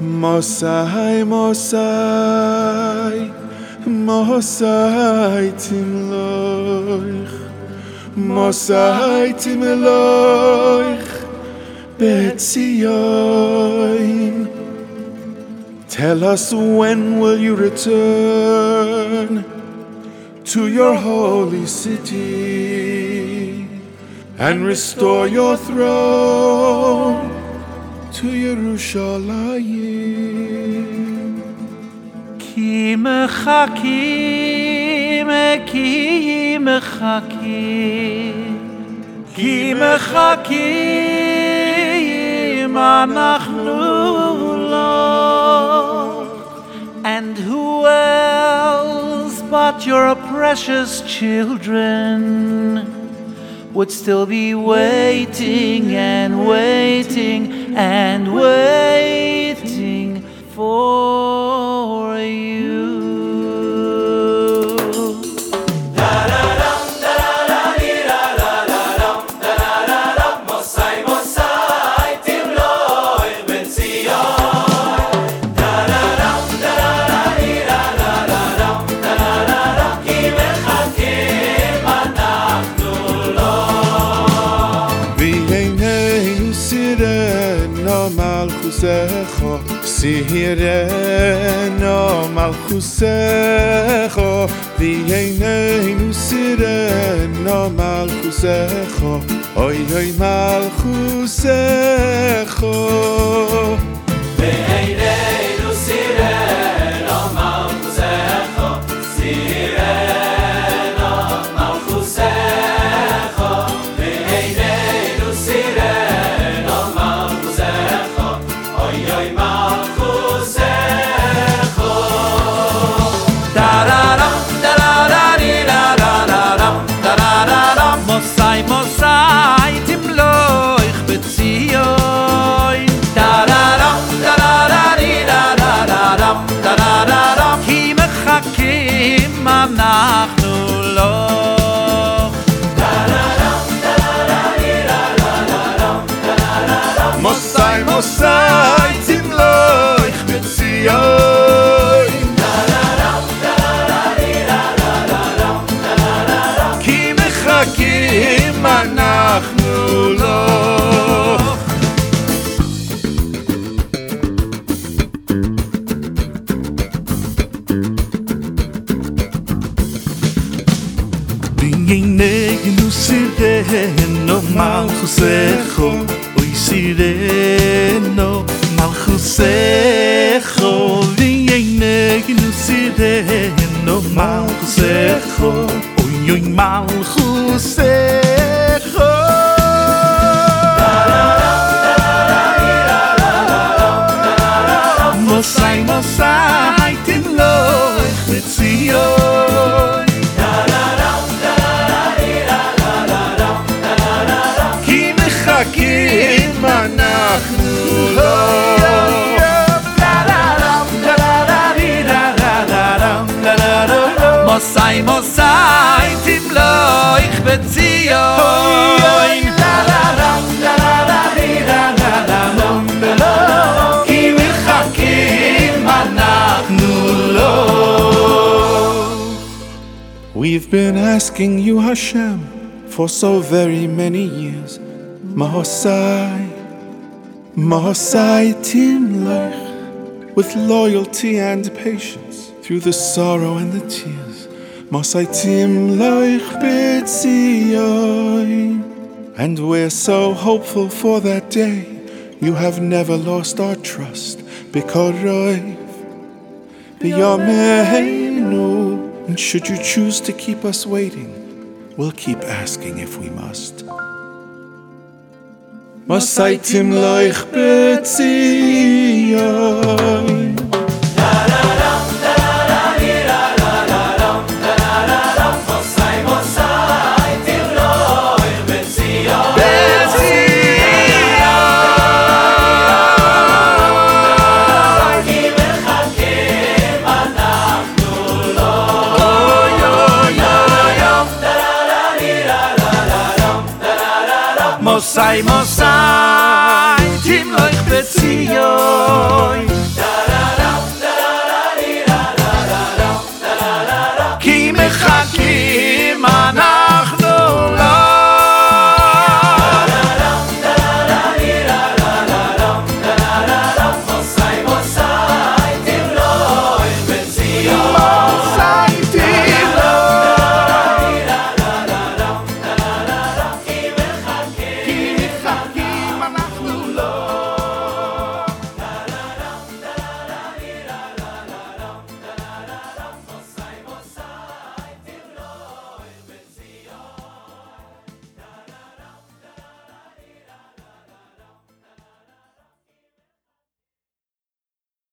Mosai, Mosai, Mosai Timloich, Mosai Timloich, Betzion. Tell us when will you return to your holy city and restore your throne to Yerushalayim. כי מחכים, כי מחכים, כי מחכים אנחנו לו. And who else but your precious children Would still be waiting and waiting and waiting for you. mal סירנו מלכוסךו, si סירנו no mal אוי מלכוסךו. di no mal oy mal Ningen neg nu sirte no mal khusekho oi sire no mal khusekho ningen neg nu sirte no mal khusekho oi oi mal khusekho We've been asking you Hashem for so very many years. Mahosai Mahosai tim with loyalty and patience through the sorrow and the tears. Timlech B'tzion. And we're so hopeful for that day. You have never lost our trust. B'koroiv, B'yameinu. Oh, and should you choose to keep us waiting, we'll keep asking if we must. Mosai Timloich betzion. さいもさ